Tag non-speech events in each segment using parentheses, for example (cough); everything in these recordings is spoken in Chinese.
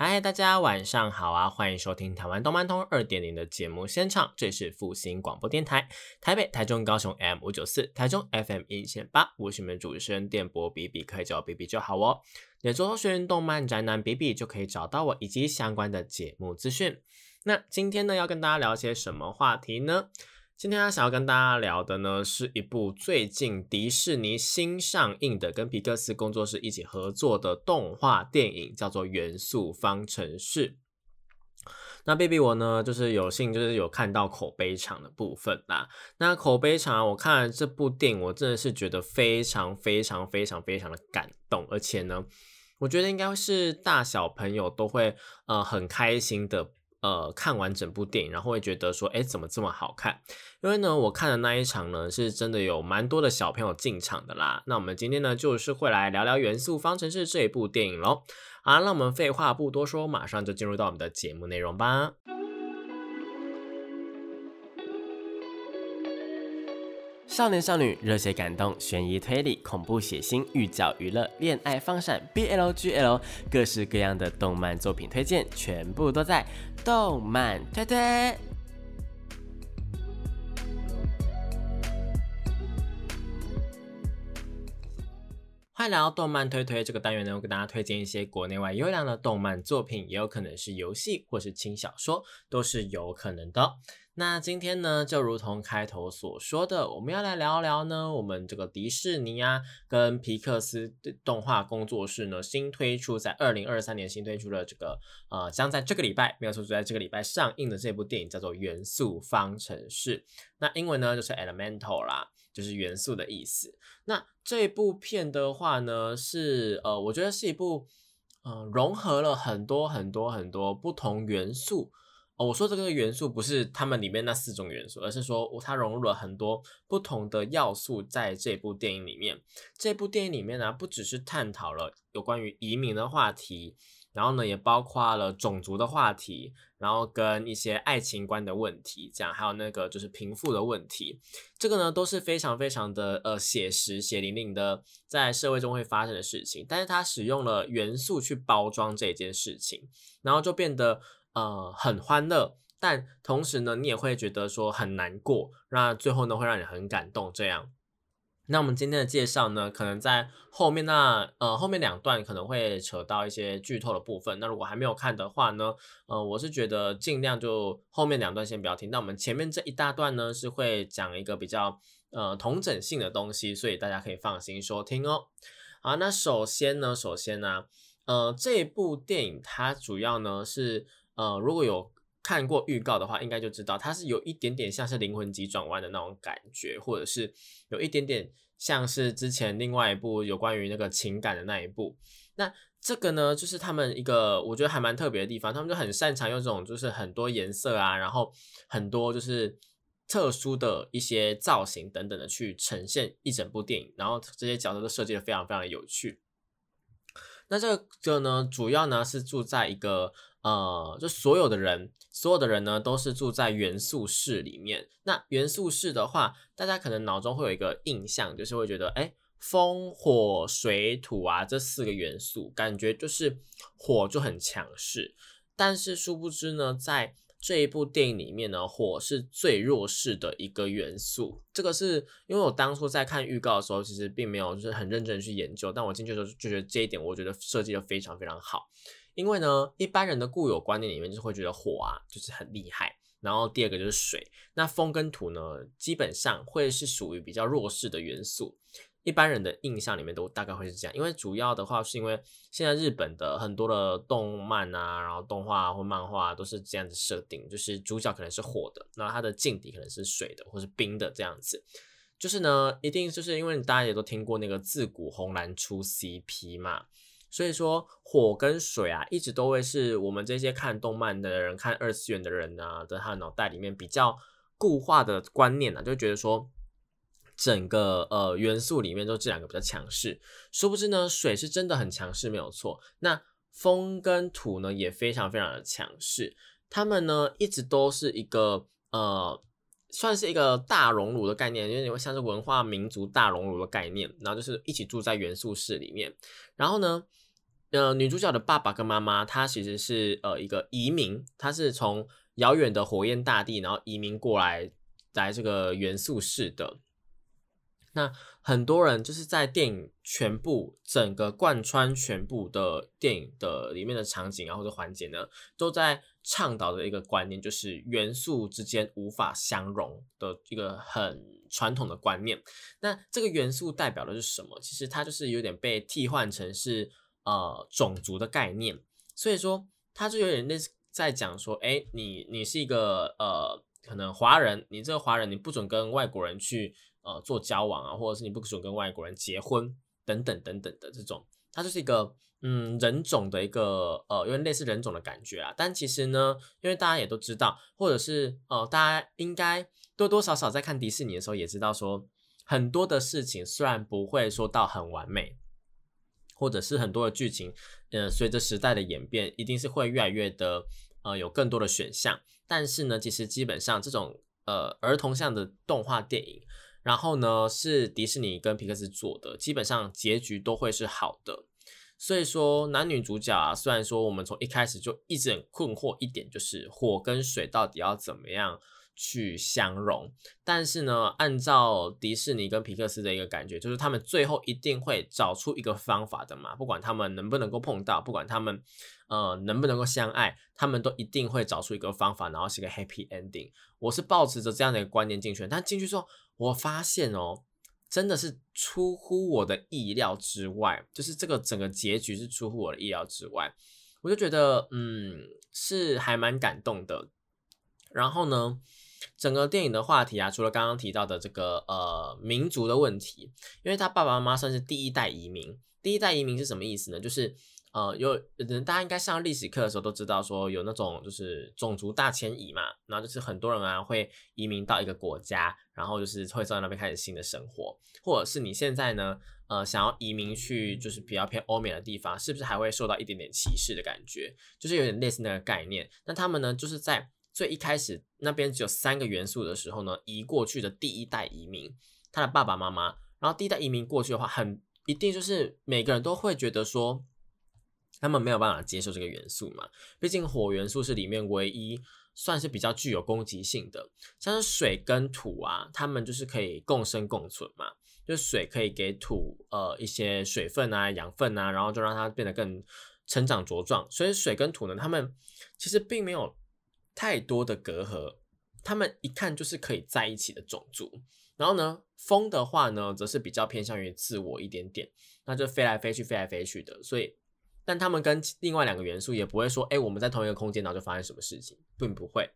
嗨，大家晚上好啊！欢迎收听台湾动漫通二点零的节目现场，这是复兴广播电台，台北、台中、高雄 M 五九四，台中 FM 一千八，我是你们主持人电波比比，可以叫我比比就好哦。也搜寻动漫宅男比比就可以找到我以及相关的节目资讯。那今天呢，要跟大家聊些什么话题呢？今天想要跟大家聊的呢，是一部最近迪士尼新上映的，跟皮克斯工作室一起合作的动画电影，叫做《元素方程式》。那 baby 我呢，就是有幸就是有看到口碑场的部分啦。那口碑场，我看了这部电影，我真的是觉得非常非常非常非常的感动，而且呢，我觉得应该是大小朋友都会呃很开心的。呃，看完整部电影，然后会觉得说，哎，怎么这么好看？因为呢，我看的那一场呢，是真的有蛮多的小朋友进场的啦。那我们今天呢，就是会来聊聊《元素方程式》这一部电影喽。好，那我们废话不多说，马上就进入到我们的节目内容吧。少年少女、热血感动、悬疑推理、恐怖血腥、寓教娱乐、恋爱放闪、BLGL，各式各样的动漫作品推荐，全部都在动漫推推。欢迎来到动漫推推这个单元呢，我给大家推荐一些国内外优良的动漫作品，也有可能是游戏或是轻小说，都是有可能的。那今天呢，就如同开头所说的，我们要来聊聊呢，我们这个迪士尼啊，跟皮克斯动画工作室呢，新推出在二零二三年新推出的这个呃，将在这个礼拜没有错，就在这个礼拜上映的这部电影叫做《元素方程式》，那英文呢就是 Elemental 啦，就是元素的意思。那这部片的话呢，是呃，我觉得是一部呃，融合了很多很多很多不同元素。哦，我说这个元素不是他们里面那四种元素，而是说它融入了很多不同的要素在这部电影里面。这部电影里面呢，不只是探讨了有关于移民的话题，然后呢，也包括了种族的话题，然后跟一些爱情观的问题，这样还有那个就是贫富的问题。这个呢都是非常非常的呃写实、血淋淋的在社会中会发生的事情，但是它使用了元素去包装这件事情，然后就变得。呃，很欢乐，但同时呢，你也会觉得说很难过，那最后呢，会让你很感动。这样，那我们今天的介绍呢，可能在后面那呃后面两段可能会扯到一些剧透的部分。那如果还没有看的话呢，呃，我是觉得尽量就后面两段先不要听。那我们前面这一大段呢，是会讲一个比较呃同整性的东西，所以大家可以放心收听哦。好，那首先呢，首先呢，呃，这部电影它主要呢是。呃，如果有看过预告的话，应该就知道它是有一点点像是灵魂急转弯的那种感觉，或者是有一点点像是之前另外一部有关于那个情感的那一部。那这个呢，就是他们一个我觉得还蛮特别的地方，他们就很擅长用这种就是很多颜色啊，然后很多就是特殊的一些造型等等的去呈现一整部电影，然后这些角色都设计的非常非常有趣。那这个呢，主要呢是住在一个。呃，就所有的人，所有的人呢，都是住在元素室里面。那元素室的话，大家可能脑中会有一个印象，就是会觉得，哎，风、火、水、土啊，这四个元素，感觉就是火就很强势。但是殊不知呢，在这一部电影里面呢，火是最弱势的一个元素。这个是因为我当初在看预告的时候，其实并没有就是很认真去研究，但我进去的时候就觉得这一点，我觉得设计的非常非常好。因为呢，一般人的固有观念里面就会觉得火啊就是很厉害，然后第二个就是水，那风跟土呢，基本上会是属于比较弱势的元素。一般人的印象里面都大概会是这样，因为主要的话是因为现在日本的很多的动漫啊，然后动画或漫画都是这样子设定，就是主角可能是火的，那他的劲敌可能是水的或是冰的这样子。就是呢，一定就是因为大家也都听过那个自古红蓝出 CP 嘛。所以说，火跟水啊，一直都会是我们这些看动漫的人、看二次元的人啊，在他脑袋里面比较固化的观念啊，就觉得说，整个呃元素里面都这两个比较强势。殊不知呢，水是真的很强势，没有错。那风跟土呢也非常非常的强势，他们呢一直都是一个呃。算是一个大熔炉的概念，因为你会像是文化民族大熔炉的概念，然后就是一起住在元素室里面。然后呢，呃，女主角的爸爸跟妈妈，他其实是呃一个移民，他是从遥远的火焰大地，然后移民过来来这个元素室的。那很多人就是在电影全部整个贯穿全部的电影的里面的场景啊或者环节呢，都在倡导的一个观念，就是元素之间无法相容的一个很传统的观念。那这个元素代表的是什么？其实它就是有点被替换成是呃种族的概念。所以说，它就有点类似在讲说，哎，你你是一个呃可能华人，你这个华人你不准跟外国人去。呃，做交往啊，或者是你不准跟外国人结婚等等等等的这种，它就是一个嗯人种的一个呃，有点类似人种的感觉啊。但其实呢，因为大家也都知道，或者是呃，大家应该多多少少在看迪士尼的时候也知道，说很多的事情虽然不会说到很完美，或者是很多的剧情，呃，随着时代的演变，一定是会越来越的呃有更多的选项。但是呢，其实基本上这种呃儿童向的动画电影。然后呢，是迪士尼跟皮克斯做的，基本上结局都会是好的。所以说，男女主角啊，虽然说我们从一开始就一直很困惑一点，就是火跟水到底要怎么样去相融，但是呢，按照迪士尼跟皮克斯的一个感觉，就是他们最后一定会找出一个方法的嘛，不管他们能不能够碰到，不管他们呃能不能够相爱，他们都一定会找出一个方法，然后是一个 happy ending。我是抱持着这样的一个观念进去，但进去之后。我发现哦，真的是出乎我的意料之外，就是这个整个结局是出乎我的意料之外，我就觉得嗯是还蛮感动的。然后呢，整个电影的话题啊，除了刚刚提到的这个呃民族的问题，因为他爸爸妈妈算是第一代移民，第一代移民是什么意思呢？就是。呃，有人大家应该上历史课的时候都知道，说有那种就是种族大迁移嘛，然后就是很多人啊会移民到一个国家，然后就是会在那边开始新的生活，或者是你现在呢，呃，想要移民去就是比较偏欧美的地方，是不是还会受到一点点歧视的感觉？就是有点类似那个概念。那他们呢，就是在最一开始那边只有三个元素的时候呢，移过去的第一代移民，他的爸爸妈妈，然后第一代移民过去的话，很一定就是每个人都会觉得说。他们没有办法接受这个元素嘛？毕竟火元素是里面唯一算是比较具有攻击性的，像是水跟土啊，他们就是可以共生共存嘛。就水可以给土呃一些水分啊、养分啊，然后就让它变得更成长茁壮。所以水跟土呢，他们其实并没有太多的隔阂，他们一看就是可以在一起的种族。然后呢，风的话呢，则是比较偏向于自我一点点，那就飞来飞去、飞来飞去的，所以。但他们跟另外两个元素也不会说，哎，我们在同一个空间，然后就发生什么事情，并不会。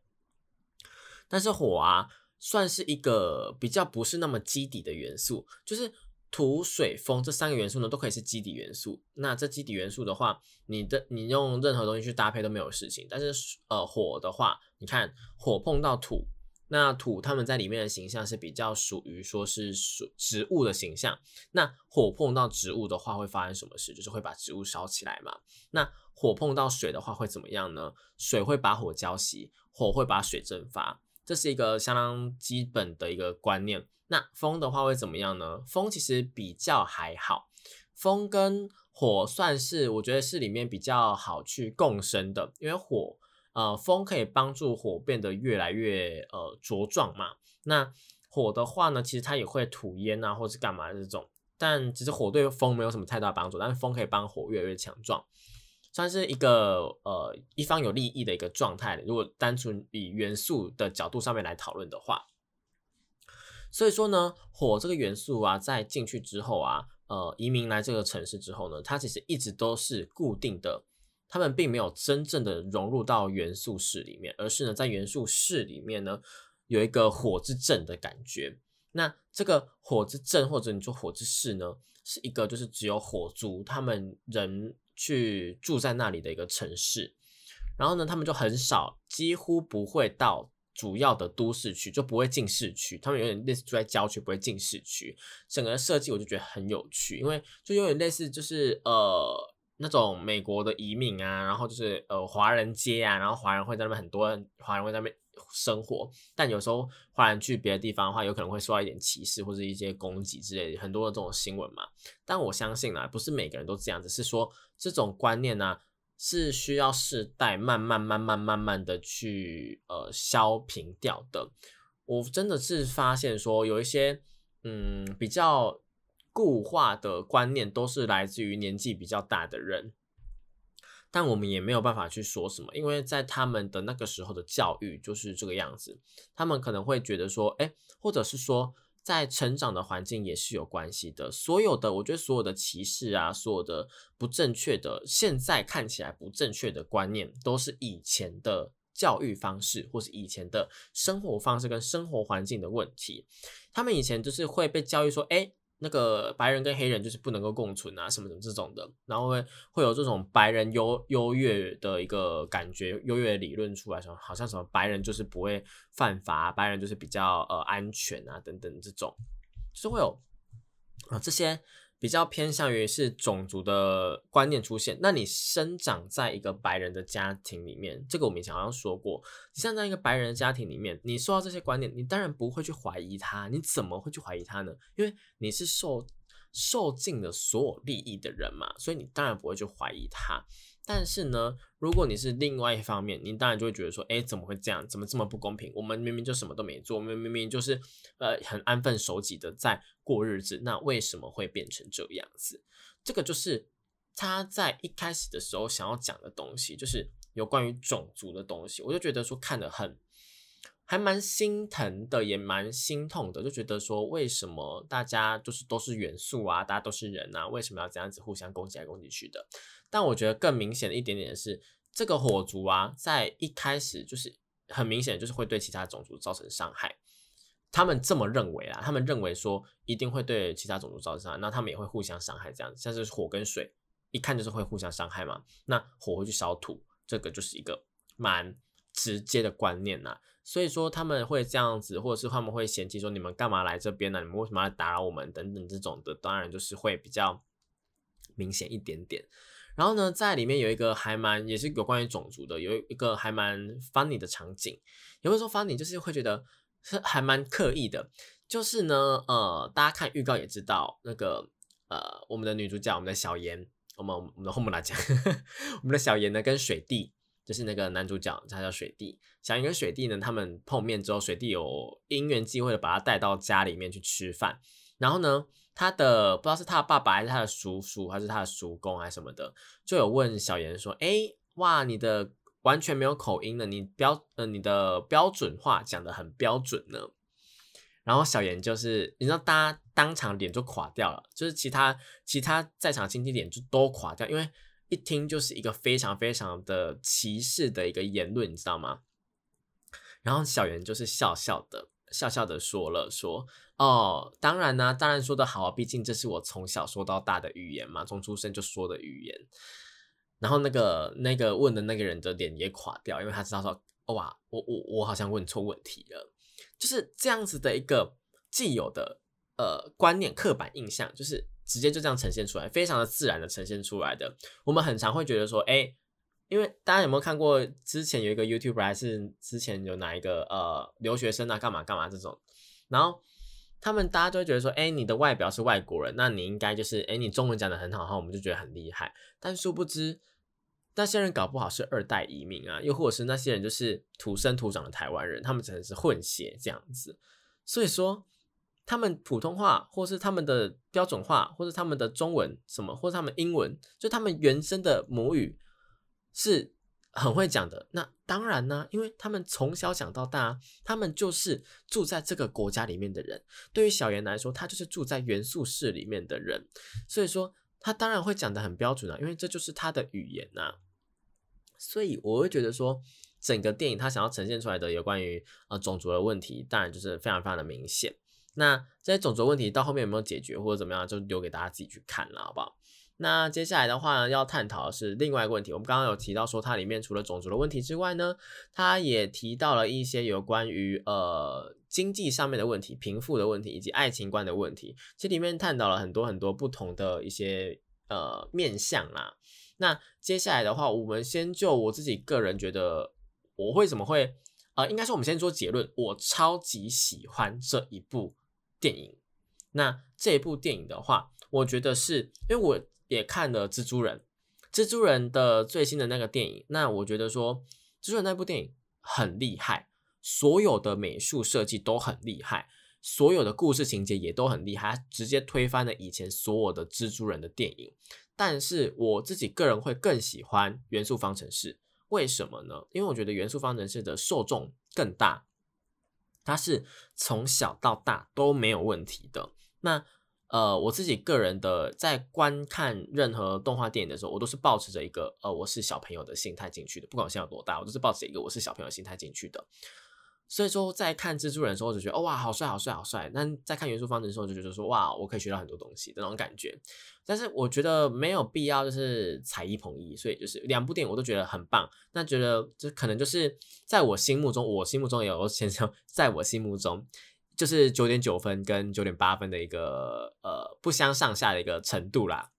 但是火啊，算是一个比较不是那么基底的元素，就是土、水、风这三个元素呢，都可以是基底元素。那这基底元素的话，你的你用任何东西去搭配都没有事情。但是呃，火的话，你看火碰到土。那土他们在里面的形象是比较属于说是属植物的形象。那火碰到植物的话会发生什么事？就是会把植物烧起来嘛。那火碰到水的话会怎么样呢？水会把火浇熄，火会把水蒸发，这是一个相当基本的一个观念。那风的话会怎么样呢？风其实比较还好，风跟火算是我觉得是里面比较好去共生的，因为火。呃，风可以帮助火变得越来越呃茁壮嘛。那火的话呢，其实它也会吐烟啊，或是干嘛这种。但其实火对风没有什么太大帮助，但是风可以帮火越来越强壮，算是一个呃一方有利益的一个状态。如果单纯以元素的角度上面来讨论的话，所以说呢，火这个元素啊，在进去之后啊，呃，移民来这个城市之后呢，它其实一直都是固定的。他们并没有真正的融入到元素室里面，而是呢，在元素室里面呢，有一个火之阵的感觉。那这个火之阵或者你说火之室呢，是一个就是只有火族他们人去住在那里的一个城市。然后呢，他们就很少，几乎不会到主要的都市区，就不会进市区。他们有点类似住在郊区，不会进市区。整个设计我就觉得很有趣，因为就有点类似就是呃那种美国的移民啊，然后就是呃华人街啊，然后华人会在那边很多华人会在那边生活，但有时候华人去别的地方的话，有可能会受到一点歧视或者一些攻击之类的，很多的这种新闻嘛。但我相信啊，不是每个人都这样子，是说这种观念呢。是需要世代慢慢、慢慢、慢慢的去呃消平掉的。我真的是发现说，有一些嗯比较固化的观念，都是来自于年纪比较大的人。但我们也没有办法去说什么，因为在他们的那个时候的教育就是这个样子。他们可能会觉得说，哎，或者是说。在成长的环境也是有关系的。所有的，我觉得所有的歧视啊，所有的不正确的，现在看起来不正确的观念，都是以前的教育方式，或是以前的生活方式跟生活环境的问题。他们以前就是会被教育说，哎。那个白人跟黑人就是不能够共存啊，什么什么这种的，然后会会有这种白人优优越的一个感觉，优越理论出来，说好像什么白人就是不会犯法，白人就是比较呃安全啊等等这种，就是会有啊这些。比较偏向于是种族的观念出现。那你生长在一个白人的家庭里面，这个我们以前好像说过，你生在一个白人的家庭里面，你受到这些观念，你当然不会去怀疑他。你怎么会去怀疑他呢？因为你是受受尽了所有利益的人嘛，所以你当然不会去怀疑他。但是呢，如果你是另外一方面，你当然就会觉得说，哎，怎么会这样？怎么这么不公平？我们明明就什么都没做，我们明明就是呃很安分守己的在过日子，那为什么会变成这样子？这个就是他在一开始的时候想要讲的东西，就是有关于种族的东西。我就觉得说看得很还蛮心疼的，也蛮心痛的，就觉得说为什么大家就是都是元素啊，大家都是人啊，为什么要这样子互相攻击来攻击去的？但我觉得更明显的一点点是，这个火族啊，在一开始就是很明显，就是会对其他种族造成伤害。他们这么认为啊，他们认为说一定会对其他种族造成伤害，那他们也会互相伤害，这样子像是火跟水，一看就是会互相伤害嘛。那火会去烧土，这个就是一个蛮直接的观念呐。所以说他们会这样子，或者是他们会嫌弃说你们干嘛来这边呢？你们为什么要打扰我们？等等这种的，当然就是会比较明显一点点。然后呢，在里面有一个还蛮也是有关于种族的，有一个还蛮 funny 的场景。也会说 funny，就是会觉得是还蛮刻意的。就是呢，呃，大家看预告也知道，那个呃，我们的女主角，我们的小妍，我们我们的后母来讲，(laughs) 我们的小妍呢跟水弟，就是那个男主角，他叫水弟。小妍跟水弟呢，他们碰面之后，水弟有因缘机会的把他带到家里面去吃饭，然后呢。他的不知道是他的爸爸还是他的叔叔还是他的叔公还是什么的，就有问小妍说：“哎，哇，你的完全没有口音的，你标呃你的标准话讲的很标准呢。”然后小妍就是你知道，大家当场脸就垮掉了，就是其他其他在场亲戚脸就都垮掉，因为一听就是一个非常非常的歧视的一个言论，你知道吗？然后小圆就是笑笑的笑笑的说了说。哦，当然呢，当然说的好啊，毕竟这是我从小说到大的语言嘛，从出生就说的语言。然后那个那个问的那个人的脸也垮掉，因为他知道说，哇，我我我好像问错问题了，就是这样子的一个既有的呃观念、刻板印象，就是直接就这样呈现出来，非常的自然的呈现出来的。我们很常会觉得说，哎，因为大家有没有看过之前有一个 YouTube，还是之前有哪一个呃留学生啊，干嘛干嘛这种，然后。他们大家都会觉得说，哎，你的外表是外国人，那你应该就是，哎，你中文讲的很好哈，我们就觉得很厉害。但殊不知，那些人搞不好是二代移民啊，又或者是那些人就是土生土长的台湾人，他们只能是混血这样子。所以说，他们普通话，或是他们的标准化，或是他们的中文什么，或是他们英文，就他们原生的母语是。很会讲的，那当然呢，因为他们从小讲到大，他们就是住在这个国家里面的人。对于小妍来说，他就是住在元素室里面的人，所以说他当然会讲的很标准啊，因为这就是他的语言呐。所以我会觉得说，整个电影他想要呈现出来的有关于呃种族的问题，当然就是非常非常的明显。那这些种族问题到后面有没有解决或者怎么样，就留给大家自己去看了，好不好？那接下来的话呢，要探讨的是另外一个问题。我们刚刚有提到说，它里面除了种族的问题之外呢，它也提到了一些有关于呃经济上面的问题、贫富的问题以及爱情观的问题。其实里面探讨了很多很多不同的一些呃面向啦。那接下来的话，我们先就我自己个人觉得，我会怎么会呃，应该说我们先做结论，我超级喜欢这一部电影。那这部电影的话，我觉得是因为我。也看了蜘蛛人，蜘蛛人的最新的那个电影，那我觉得说蜘蛛人那部电影很厉害，所有的美术设计都很厉害，所有的故事情节也都很厉害，直接推翻了以前所有的蜘蛛人的电影。但是我自己个人会更喜欢元素方程式，为什么呢？因为我觉得元素方程式的受众更大，它是从小到大都没有问题的。那呃，我自己个人的在观看任何动画电影的时候，我都是保持着一个呃，我是小朋友的心态进去的。不管我现在有多大，我都是抱持一个我是小朋友心态进去的。所以说，在看蜘蛛人的时候，我就觉得哦哇，好帅，好帅，好帅。那在看元素方程的时候，就觉得说哇，我可以学到很多东西的那种感觉。但是我觉得没有必要就是踩一捧一，所以就是两部电影我都觉得很棒。那觉得这可能就是在我心目中，我心目中也有先生，在我心目中。就是九点九分跟九点八分的一个呃不相上下的一个程度啦。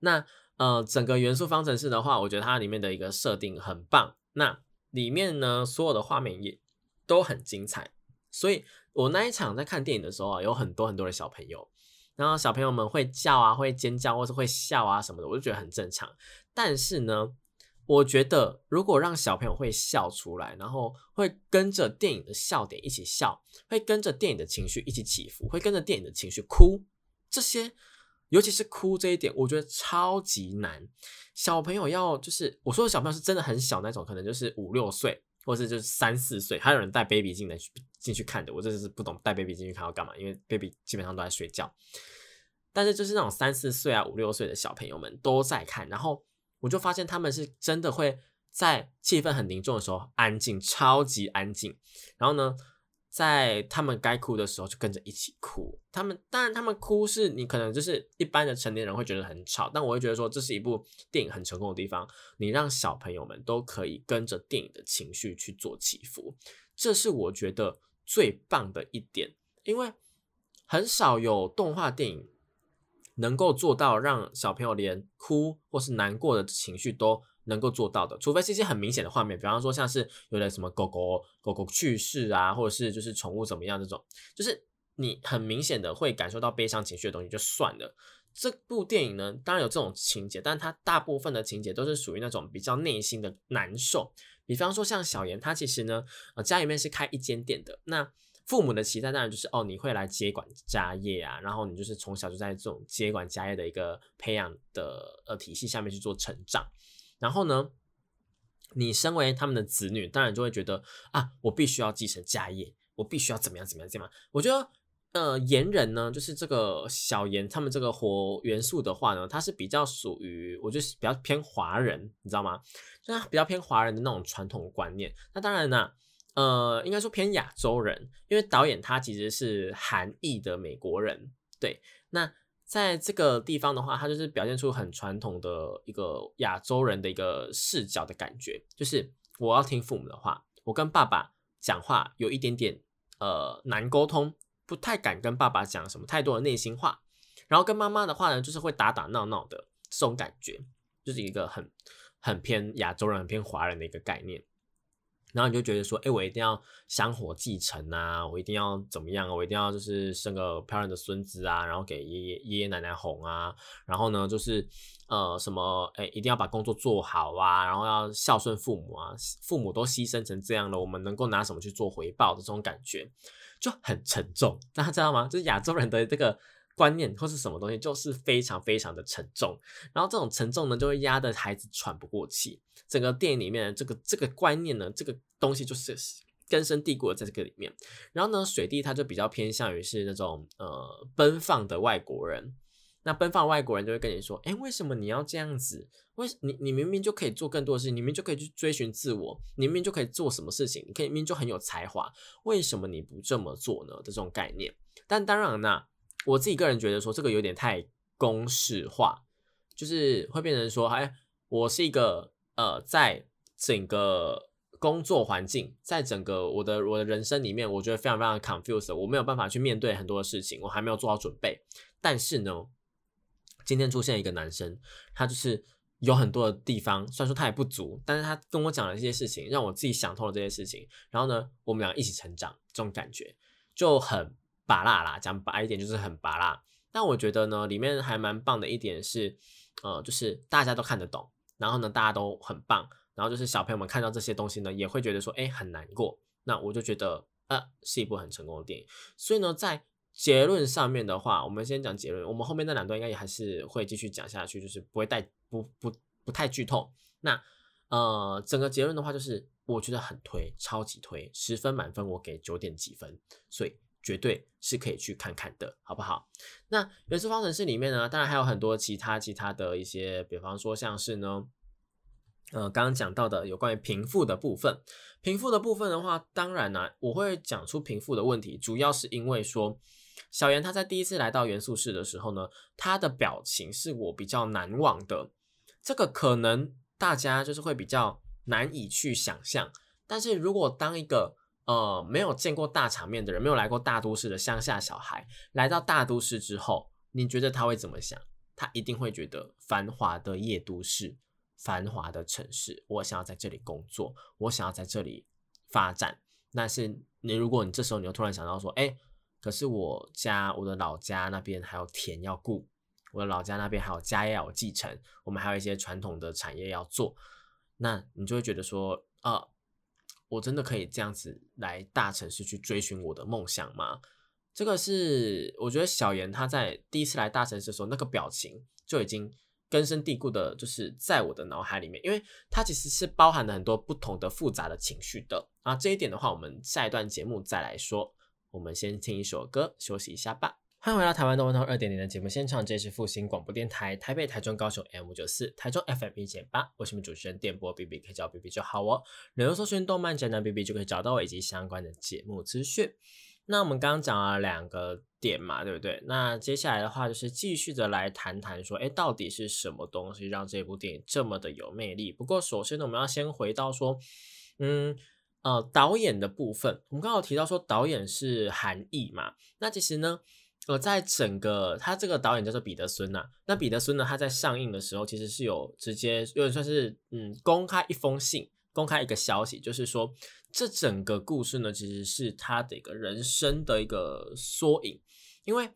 那呃整个元素方程式的话，我觉得它里面的一个设定很棒。那里面呢所有的画面也都很精彩。所以我那一场在看电影的时候啊，有很多很多的小朋友，然后小朋友们会叫啊，会尖叫或是会笑啊什么的，我就觉得很正常。但是呢。我觉得，如果让小朋友会笑出来，然后会跟着电影的笑点一起笑，会跟着电影的情绪一起起伏，会跟着电影的情绪哭，这些，尤其是哭这一点，我觉得超级难。小朋友要就是我说的小朋友是真的很小那种，可能就是五六岁，或者是就是三四岁，还有人带 baby 进来去进去看的。我真的是不懂带 baby 进去看要干嘛，因为 baby 基本上都在睡觉。但是就是那种三四岁啊、五六岁的小朋友们都在看，然后。我就发现他们是真的会在气氛很凝重的时候安静，超级安静。然后呢，在他们该哭的时候就跟着一起哭。他们当然他们哭是你可能就是一般的成年人会觉得很吵，但我会觉得说这是一部电影很成功的地方。你让小朋友们都可以跟着电影的情绪去做起伏，这是我觉得最棒的一点。因为很少有动画电影。能够做到让小朋友连哭或是难过的情绪都能够做到的，除非是一些很明显的画面，比方说像是有的什么狗狗狗狗去世啊，或者是就是宠物怎么样这种，就是你很明显的会感受到悲伤情绪的东西就算了。这部电影呢，当然有这种情节，但它大部分的情节都是属于那种比较内心的难受。比方说像小妍，她其实呢，呃，家里面是开一间店的，那。父母的期待当然就是哦，你会来接管家业啊，然后你就是从小就在这种接管家业的一个培养的呃体系下面去做成长，然后呢，你身为他们的子女，当然就会觉得啊，我必须要继承家业，我必须要怎么样怎么样怎么样。我觉得呃，盐人呢，就是这个小盐，他们这个火元素的话呢，它是比较属于，我就是比较偏华人，你知道吗？就是比较偏华人的那种传统观念。那当然呢。呃，应该说偏亚洲人，因为导演他其实是韩裔的美国人，对。那在这个地方的话，他就是表现出很传统的一个亚洲人的一个视角的感觉，就是我要听父母的话，我跟爸爸讲话有一点点呃难沟通，不太敢跟爸爸讲什么太多的内心话，然后跟妈妈的话呢，就是会打打闹闹的这种感觉，就是一个很很偏亚洲人、很偏华人的一个概念。然后你就觉得说，哎，我一定要香火继承啊，我一定要怎么样啊？我一定要就是生个漂亮的孙子啊，然后给爷爷爷爷奶奶哄啊。然后呢，就是呃什么，哎，一定要把工作做好啊，然后要孝顺父母啊。父母都牺牲成这样了，我们能够拿什么去做回报的这种感觉就很沉重。大家知道吗？就是亚洲人的这个。观念或是什么东西，就是非常非常的沉重，然后这种沉重呢，就会压得孩子喘不过气。整个电影里面的这个这个观念呢，这个东西就是根深蒂固的在这个里面。然后呢，水弟他就比较偏向于是那种呃奔放的外国人。那奔放外国人就会跟你说：“哎，为什么你要这样子？为你你明明就可以做更多的事情，你明明就可以去追寻自我，你明明就可以做什么事情，你可以明明就很有才华，为什么你不这么做呢？”的这种概念。但当然呢。我自己个人觉得说这个有点太公式化，就是会变成说，哎，我是一个呃，在整个工作环境，在整个我的我的人生里面，我觉得非常非常 confused，我没有办法去面对很多的事情，我还没有做好准备。但是呢，今天出现一个男生，他就是有很多的地方，虽然说他也不足，但是他跟我讲了这些事情，让我自己想通了这些事情。然后呢，我们俩一起成长，这种感觉就很拔辣啦。讲白一点，就是很拔辣。但我觉得呢，里面还蛮棒的一点是，呃，就是大家都看得懂，然后呢，大家都很棒，然后就是小朋友们看到这些东西呢，也会觉得说，哎，很难过。那我就觉得，呃，是一部很成功的电影。所以呢，在结论上面的话，我们先讲结论，我们后面那两段应该也还是会继续讲下去，就是不会带不不不太剧透。那呃，整个结论的话，就是我觉得很推，超级推，十分满分，我给九点几分，所以。绝对是可以去看看的，好不好？那元素方程式里面呢，当然还有很多其他其他的一些，比方说像是呢，呃，刚刚讲到的有关于贫富的部分。贫富的部分的话，当然呢，我会讲出贫富的问题，主要是因为说小严他在第一次来到元素室的时候呢，他的表情是我比较难忘的。这个可能大家就是会比较难以去想象，但是如果当一个呃，没有见过大场面的人，没有来过大都市的乡下小孩，来到大都市之后，你觉得他会怎么想？他一定会觉得繁华的夜都市，繁华的城市，我想要在这里工作，我想要在这里发展。但是你，如果你这时候你又突然想到说，哎，可是我家我的老家那边还有田要顾，我的老家那边还有家业要继承，我们还有一些传统的产业要做，那你就会觉得说，呃。我真的可以这样子来大城市去追寻我的梦想吗？这个是我觉得小严他在第一次来大城市的时候，那个表情就已经根深蒂固的，就是在我的脑海里面，因为它其实是包含了很多不同的复杂的情绪的啊。这一点的话，我们下一段节目再来说。我们先听一首歌，休息一下吧。欢迎回到台湾动漫通二点零的节目现场，这是复兴广播电台台北、台中、高雄 M 五九四，台中 FM 一减八，我是你们主持人电波 B B，可以叫 B B 就好哦。留言搜寻动漫宅男 B B 就可以找到我以及相关的节目资讯。那我们刚刚讲了两个点嘛，对不对？那接下来的话就是继续的来谈谈说，哎，到底是什么东西让这部电影这么的有魅力？不过首先呢，我们要先回到说，嗯呃，导演的部分，我们刚好提到说导演是韩裔嘛，那其实呢。呃，在整个他这个导演叫做彼得孙呐，那彼得孙呢，他在上映的时候其实是有直接有点算是嗯公开一封信，公开一个消息，就是说这整个故事呢其实是他的一个人生的一个缩影，因为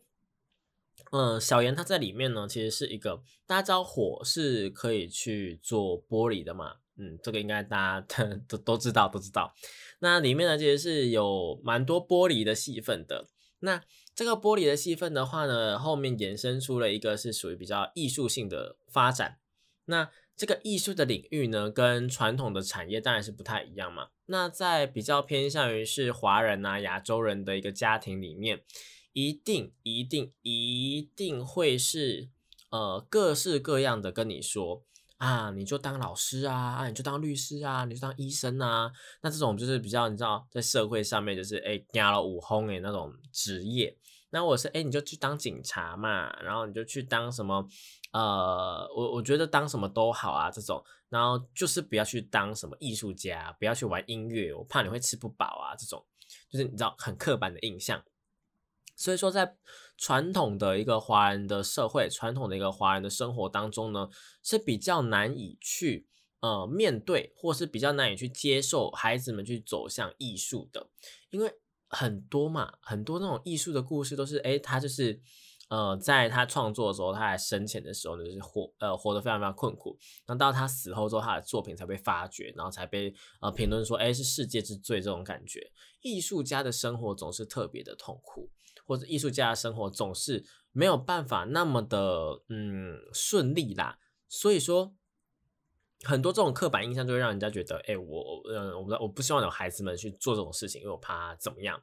嗯小严他在里面呢其实是一个大家知道火是可以去做玻璃的嘛，嗯，这个应该大家都都知道都知道，那里面呢其实是有蛮多玻璃的戏份的，那。这个玻璃的戏份的话呢，后面衍生出了一个是属于比较艺术性的发展。那这个艺术的领域呢，跟传统的产业当然是不太一样嘛。那在比较偏向于是华人啊、亚洲人的一个家庭里面，一定、一定、一定会是呃各式各样的跟你说。啊，你就当老师啊，啊，你就当律师啊，你就当医生啊。那这种就是比较你知道，在社会上面就是哎，加了五轰诶那种职业。那我是哎，你就去当警察嘛，然后你就去当什么呃，我我觉得当什么都好啊，这种。然后就是不要去当什么艺术家，不要去玩音乐，我怕你会吃不饱啊。这种就是你知道很刻板的印象。所以说，在传统的一个华人的社会，传统的一个华人的生活当中呢，是比较难以去呃面对，或是比较难以去接受孩子们去走向艺术的，因为很多嘛，很多那种艺术的故事都是，哎，他就是呃，在他创作的时候，他还生前的时候呢，就是活呃活得非常非常困苦，然后到他死后之后，他的作品才被发掘，然后才被呃评论说，哎，是世界之最这种感觉。艺术家的生活总是特别的痛苦。或者艺术家的生活总是没有办法那么的嗯顺利啦，所以说很多这种刻板印象就会让人家觉得，哎，我嗯我不我不希望有孩子们去做这种事情，因为我怕怎么样。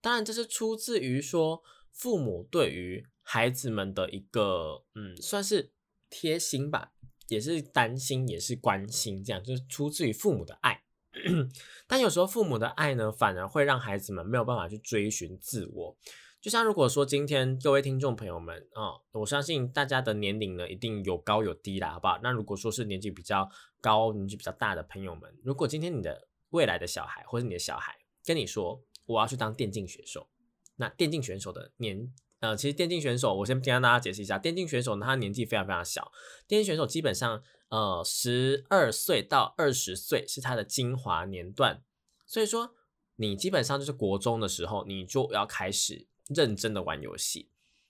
当然这是出自于说父母对于孩子们的一个嗯算是贴心吧，也是担心也是关心，这样就是出自于父母的爱。(coughs) 但有时候父母的爱呢，反而会让孩子们没有办法去追寻自我。就像如果说今天各位听众朋友们啊、我相信大家的年龄呢一定有高有低啦，好不好？那如果说是年纪比较高、年纪比较大的朋友们，如果今天你的未来的小孩或者你的小孩跟你说我要去当电竞选手，那电竞选手的年呃，其实电竞选手我先跟大家解释一下，电竞选手呢他年纪非常非常小，电竞选手基本上呃十二岁到二十岁是他的精华年段，所以说你基本上就是国中的时候你就要开始。认真的玩游戏，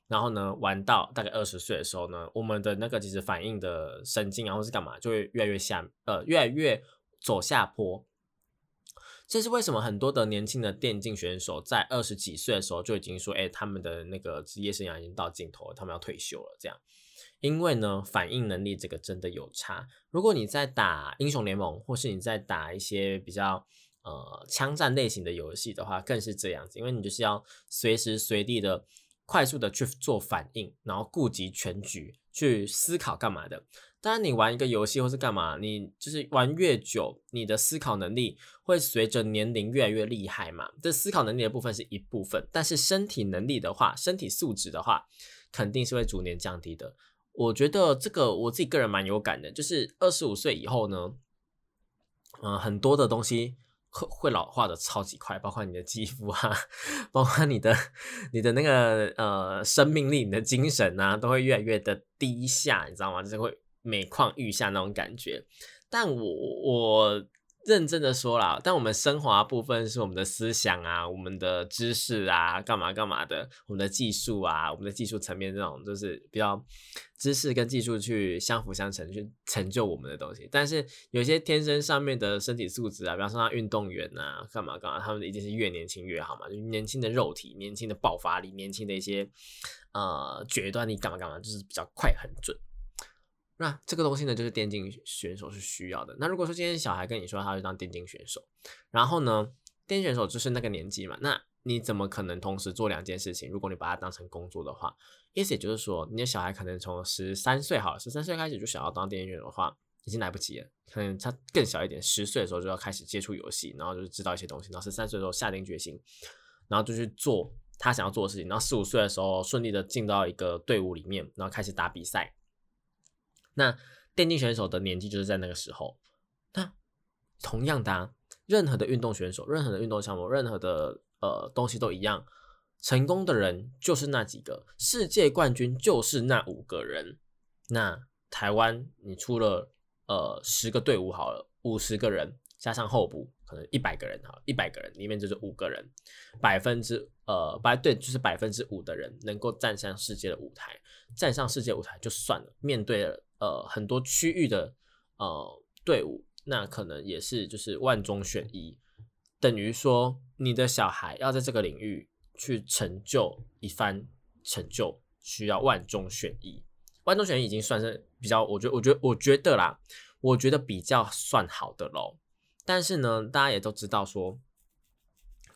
然后呢，玩到大概二十岁的时候呢，我们的那个其实反应的神经啊，或是干嘛，就会越来越下，呃，越来越走下坡。这是为什么很多的年轻的电竞选手在二十几岁的时候就已经说，哎，他们的那个职业生涯已经到尽头了，他们要退休了。这样，因为呢，反应能力这个真的有差。如果你在打英雄联盟，或是你在打一些比较。呃，枪战类型的游戏的话，更是这样子，因为你就是要随时随地的快速的去做反应，然后顾及全局，去思考干嘛的。当然，你玩一个游戏或是干嘛，你就是玩越久，你的思考能力会随着年龄越来越厉害嘛。这思考能力的部分是一部分，但是身体能力的话，身体素质的话，肯定是会逐年降低的。我觉得这个我自己个人蛮有感的，就是二十五岁以后呢，嗯，很多的东西。会会老化的超级快，包括你的肌肤啊，(laughs) 包括你的你的那个呃生命力、你的精神啊，都会越来越的低下，你知道吗？就是会每况愈下那种感觉。但我我。认真的说啦，但我们升华部分是我们的思想啊，我们的知识啊，干嘛干嘛的，我们的技术啊，我们的技术层面这种，就是比较知识跟技术去相辅相成，去成就我们的东西。但是有些天生上面的身体素质啊，比方说他运动员啊，干嘛干嘛，他们一定是越年轻越好嘛，就年轻的肉体、年轻的爆发力、年轻的一些呃决断力，干嘛干嘛，就是比较快很准。那这个东西呢，就是电竞选手是需要的。那如果说今天小孩跟你说他要当电竞选手，然后呢，电竞选手就是那个年纪嘛，那你怎么可能同时做两件事情？如果你把它当成工作的话，意思也就是说，你的小孩可能从十三岁好，十三岁开始就想要当电竞选手的话，已经来不及了。可能他更小一点，十岁的时候就要开始接触游戏，然后就是知道一些东西，然后十三岁的时候下定决心，然后就去做他想要做的事情，然后四五岁的时候顺利的进到一个队伍里面，然后开始打比赛。那电竞选手的年纪就是在那个时候。那同样的，任何的运动选手、任何的运动项目、任何的呃东西都一样，成功的人就是那几个，世界冠军就是那五个人。那台湾你出了呃十个队伍好了，五十个人加上候补，可能一百个人哈，一百个人里面就是五个人，百分之呃百对就是百分之五的人能够站上世界的舞台，站上世界舞台就算了，面对了。呃，很多区域的呃队伍，那可能也是就是万中选一，等于说你的小孩要在这个领域去成就一番成就，需要万中选一。万中选一已经算是比较，我觉得，我觉得，我觉得啦，我觉得比较算好的喽。但是呢，大家也都知道说，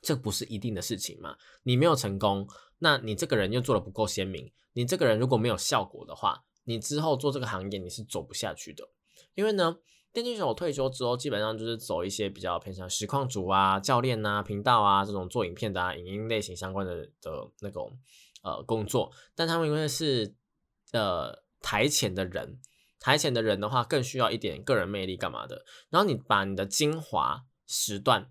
这不是一定的事情嘛。你没有成功，那你这个人又做的不够鲜明，你这个人如果没有效果的话。你之后做这个行业你是走不下去的，因为呢，电竞选手退休之后，基本上就是走一些比较偏向实况组啊、教练啊、频道啊这种做影片的啊、影音类型相关的的那种呃工作。但他们因为是呃台前的人，台前的人的话更需要一点个人魅力干嘛的。然后你把你的精华时段，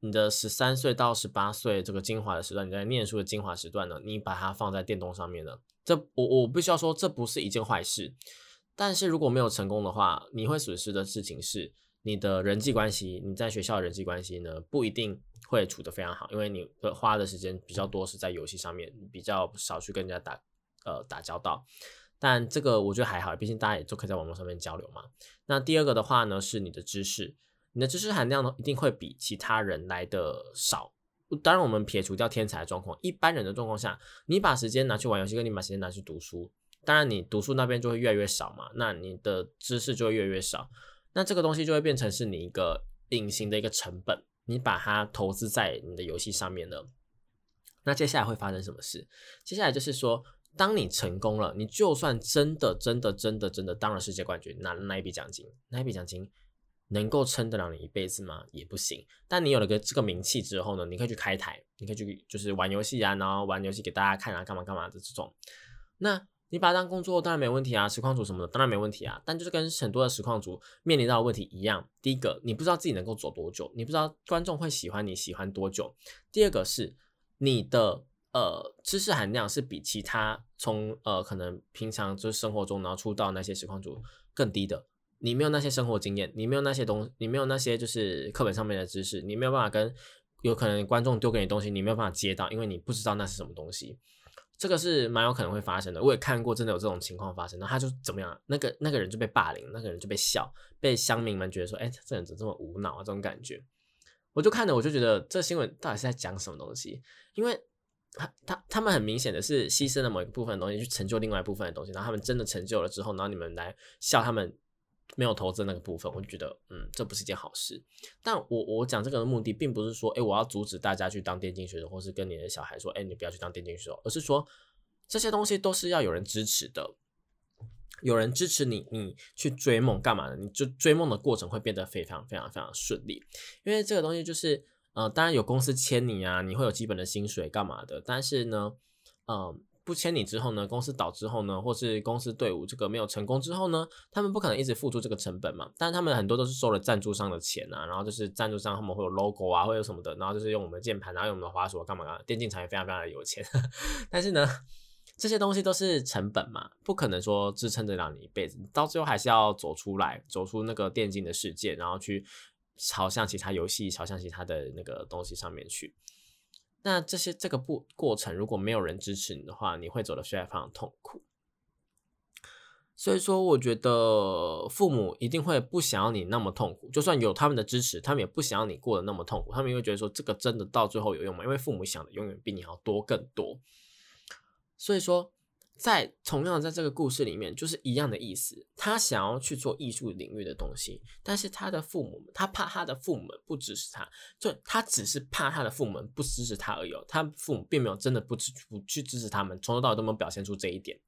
你的十三岁到十八岁这个精华的时段，你在念书的精华时段呢，你把它放在电动上面呢。这我我必须要说，这不是一件坏事。但是如果没有成功的话，你会损失的事情是你的人际关系。你在学校的人际关系呢，不一定会处得非常好，因为你花的时间比较多是在游戏上面，比较少去跟人家打呃打交道。但这个我觉得还好，毕竟大家也都可以在网络上面交流嘛。那第二个的话呢，是你的知识，你的知识含量呢一定会比其他人来的少。当然，我们撇除掉天才的状况，一般人的状况下，你把时间拿去玩游戏，跟你把时间拿去读书，当然你读书那边就会越来越少嘛，那你的知识就会越来越少，那这个东西就会变成是你一个隐形的一个成本，你把它投资在你的游戏上面了。那接下来会发生什么事？接下来就是说，当你成功了，你就算真的、真的、真的、真的当了世界冠军，拿了那一笔奖金，那一笔奖金。能够撑得了你一辈子吗？也不行。但你有了个这个名气之后呢，你可以去开台，你可以去就是玩游戏啊，然后玩游戏给大家看啊，干嘛干嘛的这种。那你把它当工作当然没问题啊，实况组什么的当然没问题啊。但就是跟很多的实况组面临到的问题一样，第一个你不知道自己能够走多久，你不知道观众会喜欢你喜欢多久。第二个是你的呃知识含量是比其他从呃可能平常就是生活中然后出道那些实况组更低的。你没有那些生活经验，你没有那些东，你没有那些就是课本上面的知识，你没有办法跟有可能观众丢给你东西，你没有办法接到，因为你不知道那是什么东西。这个是蛮有可能会发生的，我也看过，真的有这种情况发生。那他就怎么样？那个那个人就被霸凌，那个人就被笑，被乡民们觉得说：“哎，这人怎么这么无脑啊？”这种感觉，我就看着我就觉得这新闻到底是在讲什么东西？因为他他他们很明显的是牺牲了某一部分的东西去成就另外一部分的东西，然后他们真的成就了之后，然后你们来笑他们。没有投资那个部分，我就觉得，嗯，这不是一件好事。但我我讲这个的目的，并不是说，哎，我要阻止大家去当电竞选手，或是跟你的小孩说，哎，你不要去当电竞选手，而是说，这些东西都是要有人支持的，有人支持你，你去追梦干嘛的？你就追梦的过程会变得非常非常非常顺利，因为这个东西就是，呃，当然有公司签你啊，你会有基本的薪水干嘛的，但是呢，嗯。不签你之后呢，公司倒之后呢，或是公司队伍这个没有成功之后呢，他们不可能一直付出这个成本嘛。但是他们很多都是收了赞助商的钱啊，然后就是赞助商他们会有 logo 啊，会有什么的，然后就是用我们的键盘，然后用我们的滑鼠干嘛干嘛。电竞产业非常非常的有钱，(laughs) 但是呢，这些东西都是成本嘛，不可能说支撑得了你一辈子，到最后还是要走出来，走出那个电竞的世界，然后去朝向其他游戏，朝向其他的那个东西上面去。那这些这个不过程，如果没有人支持你的话，你会走的非常非常痛苦。所以说，我觉得父母一定会不想要你那么痛苦。就算有他们的支持，他们也不想要你过得那么痛苦。他们会觉得说，这个真的到最后有用吗？因为父母想的永远比你要多更多。所以说。在同样在这个故事里面，就是一样的意思。他想要去做艺术领域的东西，但是他的父母，他怕他的父母不支持他，就他只是怕他的父母不支持他而已。他父母并没有真的不支不去支持他们，从头到尾都没有表现出这一点。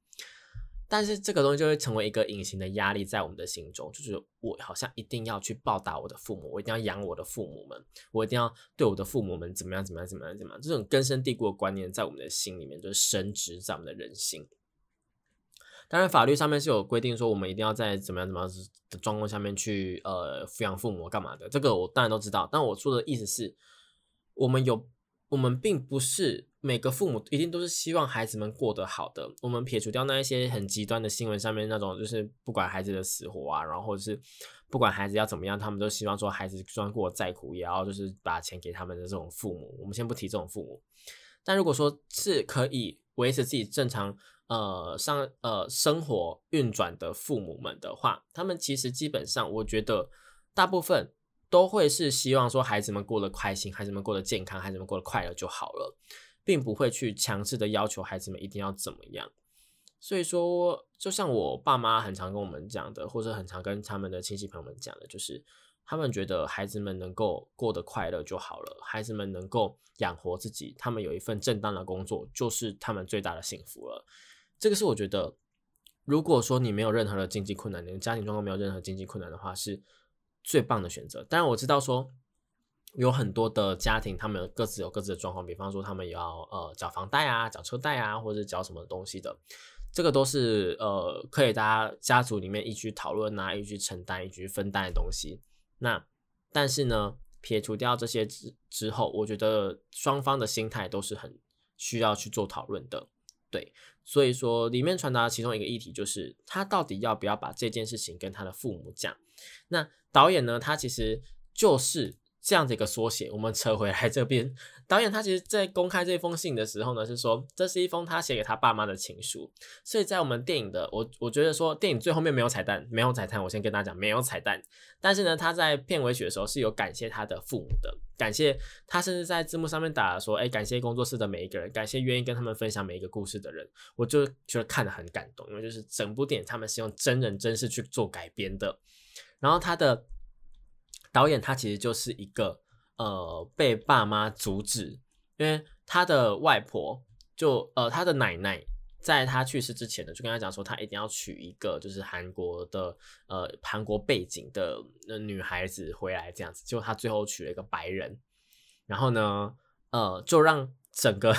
但是这个东西就会成为一个隐形的压力在我们的心中，就是我好像一定要去报答我的父母，我一定要养我的父母们，我一定要对我的父母们怎么样怎么样怎么样怎么样。这种根深蒂固的观念在我们的心里面就是深植在我们的人心。当然，法律上面是有规定说，我们一定要在怎么样怎么样的状况下面去呃抚养父母干嘛的，这个我当然都知道。但我说的意思是，我们有，我们并不是每个父母一定都是希望孩子们过得好的。我们撇除掉那一些很极端的新闻上面那种，就是不管孩子的死活啊，然后是不管孩子要怎么样，他们都希望说孩子就算过再苦，也要就是把钱给他们的这种父母。我们先不提这种父母，但如果说是可以维持自己正常。呃，上呃生活运转的父母们的话，他们其实基本上，我觉得大部分都会是希望说孩子们过得开心，孩子们过得健康，孩子们过得快乐就好了，并不会去强制的要求孩子们一定要怎么样。所以说，就像我爸妈很常跟我们讲的，或者很常跟他们的亲戚朋友们讲的，就是他们觉得孩子们能够过得快乐就好了，孩子们能够养活自己，他们有一份正当的工作，就是他们最大的幸福了。这个是我觉得，如果说你没有任何的经济困难，你的家庭状况没有任何经济困难的话，是最棒的选择。当然我知道说有很多的家庭，他们各自有各自的状况，比方说他们要呃缴房贷啊、缴车贷啊，或者缴什么东西的，这个都是呃可以大家家族里面一起讨论啊、一起承担、一起分担的东西。那但是呢，撇除掉这些之之后，我觉得双方的心态都是很需要去做讨论的。对，所以说里面传达其中一个议题就是他到底要不要把这件事情跟他的父母讲？那导演呢，他其实就是。这样的一个缩写，我们扯回来这边，(laughs) 导演他其实在公开这封信的时候呢，是说这是一封他写给他爸妈的情书。所以在我们电影的我我觉得说电影最后面没有彩蛋，没有彩蛋，我先跟大家讲没有彩蛋。但是呢，他在片尾曲的时候是有感谢他的父母的，感谢他甚至在字幕上面打了说，哎，感谢工作室的每一个人，感谢愿意跟他们分享每一个故事的人，我就觉得看得很感动，因为就是整部电影他们是用真人真事去做改编的，然后他的。导演他其实就是一个呃被爸妈阻止，因为他的外婆就呃他的奶奶在他去世之前呢，就跟他讲说他一定要娶一个就是韩国的呃韩国背景的女孩子回来这样子，结果他最后娶了一个白人，然后呢呃，就让整个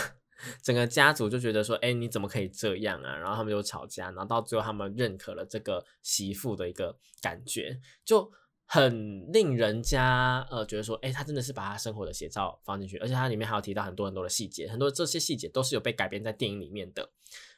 整个家族就觉得说，哎，你怎么可以这样啊？然后他们就吵架，然后到最后他们认可了这个媳妇的一个感觉，就很令人家呃觉得说，哎，他真的是把他生活的写照放进去，而且它里面还有提到很多很多的细节，很多这些细节都是有被改编在电影里面的。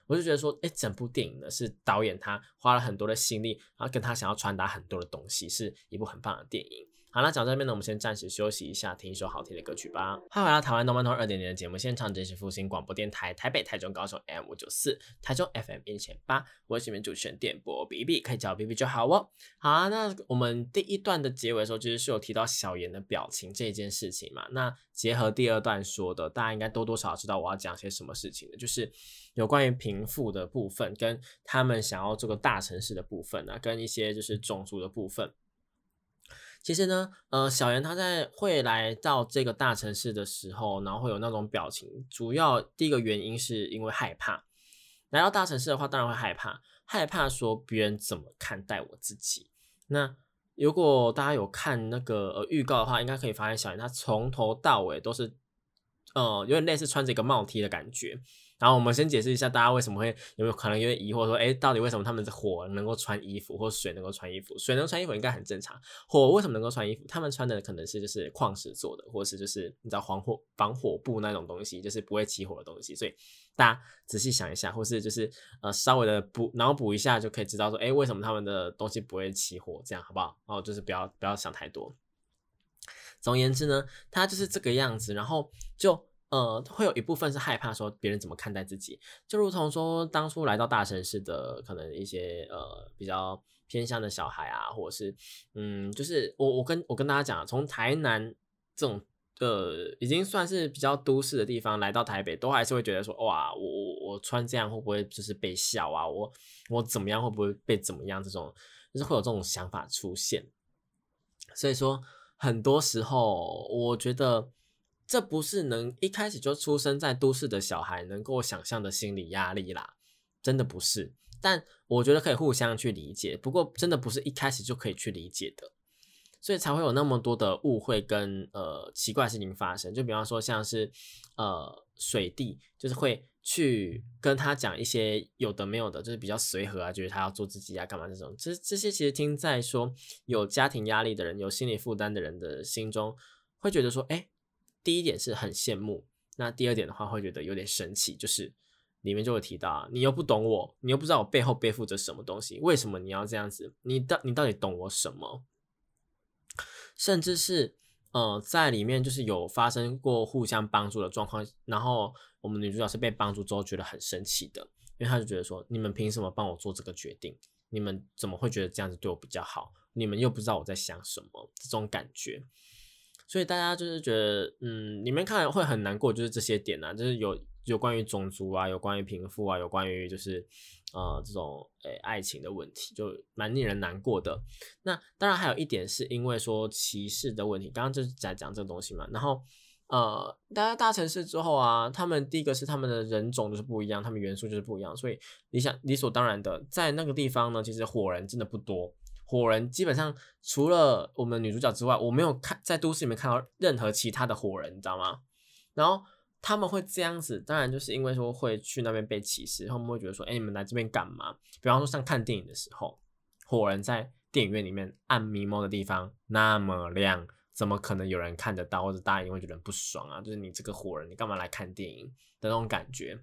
我就觉得说，哎，整部电影呢是导演他花了很多的心力，然后跟他想要传达很多的东西，是一部很棒的电影。好了，讲到这边呢，我们先暂时休息一下，听一首好听的歌曲吧。欢迎回到台湾动漫通二点零的节目现场，这是复兴广播电台台北、台中、高雄 M 五九四，台中 FM 一千八，我是你们主持人电波 B B，可以叫我 B B 就好哦。好啊，那我们第一段的结尾的时候，其实是有提到小妍的表情这件事情嘛。那结合第二段说的，大家应该多多少少知道我要讲些什么事情的，就是有关于贫富的部分，跟他们想要这个大城市的部分啊，跟一些就是种族的部分。其实呢，呃，小妍她在会来到这个大城市的时候，然后会有那种表情，主要第一个原因是因为害怕。来到大城市的话，当然会害怕，害怕说别人怎么看待我自己。那如果大家有看那个呃预告的话，应该可以发现小妍她从头到尾都是，呃，有点类似穿着一个帽 T 的感觉。然后我们先解释一下，大家为什么会有没有可能有点疑惑，说，哎，到底为什么他们的火能够穿衣服，或水能够穿衣服？水能穿衣服应该很正常，火为什么能够穿衣服？他们穿的可能是就是矿石做的，或是就是你知道防火防火布那种东西，就是不会起火的东西。所以大家仔细想一下，或是就是呃稍微的补脑补一下，就可以知道说，哎，为什么他们的东西不会起火？这样好不好？然后就是不要不要想太多。总而言之呢，它就是这个样子，然后就。呃，会有一部分是害怕说别人怎么看待自己，就如同说当初来到大城市的可能一些呃比较偏向的小孩啊，或者是嗯，就是我我跟我跟大家讲，从台南这种呃已经算是比较都市的地方来到台北，都还是会觉得说哇，我我我穿这样会不会就是被笑啊？我我怎么样会不会被怎么样？这种就是会有这种想法出现。所以说很多时候我觉得。这不是能一开始就出生在都市的小孩能够想象的心理压力啦，真的不是。但我觉得可以互相去理解，不过真的不是一开始就可以去理解的，所以才会有那么多的误会跟呃奇怪事情发生。就比方说像是呃水弟，就是会去跟他讲一些有的没有的，就是比较随和啊，觉得他要做自己啊，干嘛这种。这这些其实听在说有家庭压力的人、有心理负担的人的心中，会觉得说，哎。第一点是很羡慕，那第二点的话会觉得有点神奇，就是里面就会提到啊，你又不懂我，你又不知道我背后背负着什么东西，为什么你要这样子？你到你到底懂我什么？甚至是呃，在里面就是有发生过互相帮助的状况，然后我们女主角是被帮助之后觉得很生气的，因为她就觉得说，你们凭什么帮我做这个决定？你们怎么会觉得这样子对我比较好？你们又不知道我在想什么，这种感觉。所以大家就是觉得，嗯，你们看会很难过，就是这些点啊，就是有有关于种族啊，有关于贫富啊，有关于就是呃这种诶爱情的问题，就蛮令人难过的。那当然还有一点是因为说歧视的问题，刚刚就是在讲这个东西嘛。然后呃，大家大城市之后啊，他们第一个是他们的人种就是不一样，他们元素就是不一样，所以你想理所当然的在那个地方呢，其实火人真的不多。火人基本上除了我们女主角之外，我没有看在都市里面看到任何其他的火人，你知道吗？然后他们会这样子，当然就是因为说会去那边被歧视，他们会觉得说，哎，你们来这边干嘛？比方说像看电影的时候，火人在电影院里面暗迷蒙的地方那么亮，怎么可能有人看得到？或者大家也会觉得不爽啊？就是你这个火人，你干嘛来看电影的那种感觉？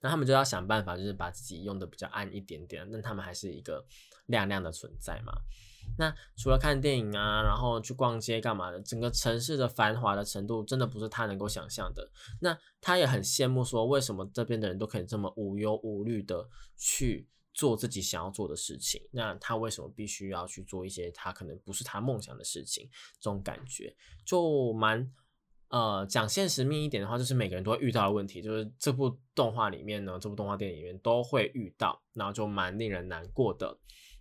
那他们就要想办法，就是把自己用的比较暗一点点，但他们还是一个。亮亮的存在嘛？那除了看电影啊，然后去逛街干嘛的，整个城市的繁华的程度，真的不是他能够想象的。那他也很羡慕，说为什么这边的人都可以这么无忧无虑的去做自己想要做的事情？那他为什么必须要去做一些他可能不是他梦想的事情？这种感觉就蛮呃，讲现实面一点的话，就是每个人都会遇到的问题，就是这部动画里面呢，这部动画电影里面都会遇到，然后就蛮令人难过的。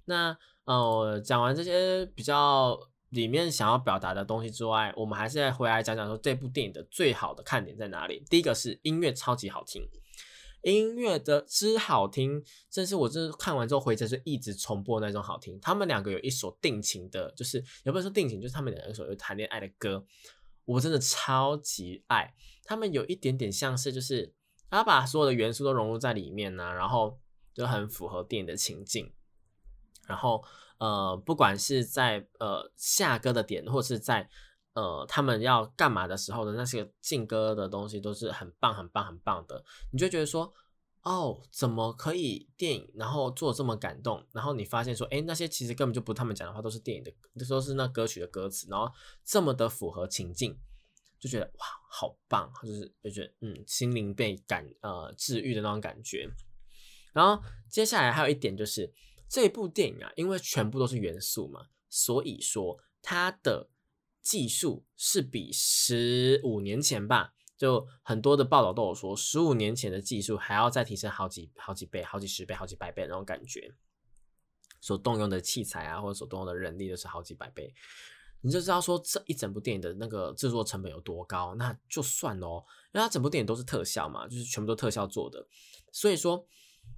那呃，讲完这些比较里面想要表达的东西之外，我们还是再回来讲讲说这部电影的最好的看点在哪里。第一个是音乐超级好听，音乐的之好听，真是我这看完之后回家就一直重播那种好听。他们两个有一首定情的，就是也不是说定情，就是他们两个首有谈恋爱的歌，我真的超级爱。他们有一点点像是就是他把所有的元素都融入在里面呢、然后就很符合电影的情境。然后呃，不管是在呃下歌的点，或是在呃他们要干嘛的时候的那些进歌的东西，都是很棒、很棒、很棒的。你就觉得说，哦，怎么可以电影然后做这么感动？然后你发现说，哎，那些其实根本就不他们讲的话，都是电影的，都是那歌曲的歌词，然后这么的符合情境，就觉得哇，好棒，就是就觉得嗯，心灵被感呃治愈的那种感觉。然后接下来还有一点就是。这部电影啊，因为全部都是元素嘛，所以说它的技术是比十五年前吧，就很多的报道都有说，十五年前的技术还要再提升好几好几倍、好几十倍、好几百倍那种感觉。所动用的器材啊，或者所动用的人力都是好几百倍，你就知道说这一整部电影的那个制作成本有多高。那就算哦，因为它整部电影都是特效嘛，就是全部都特效做的，所以说。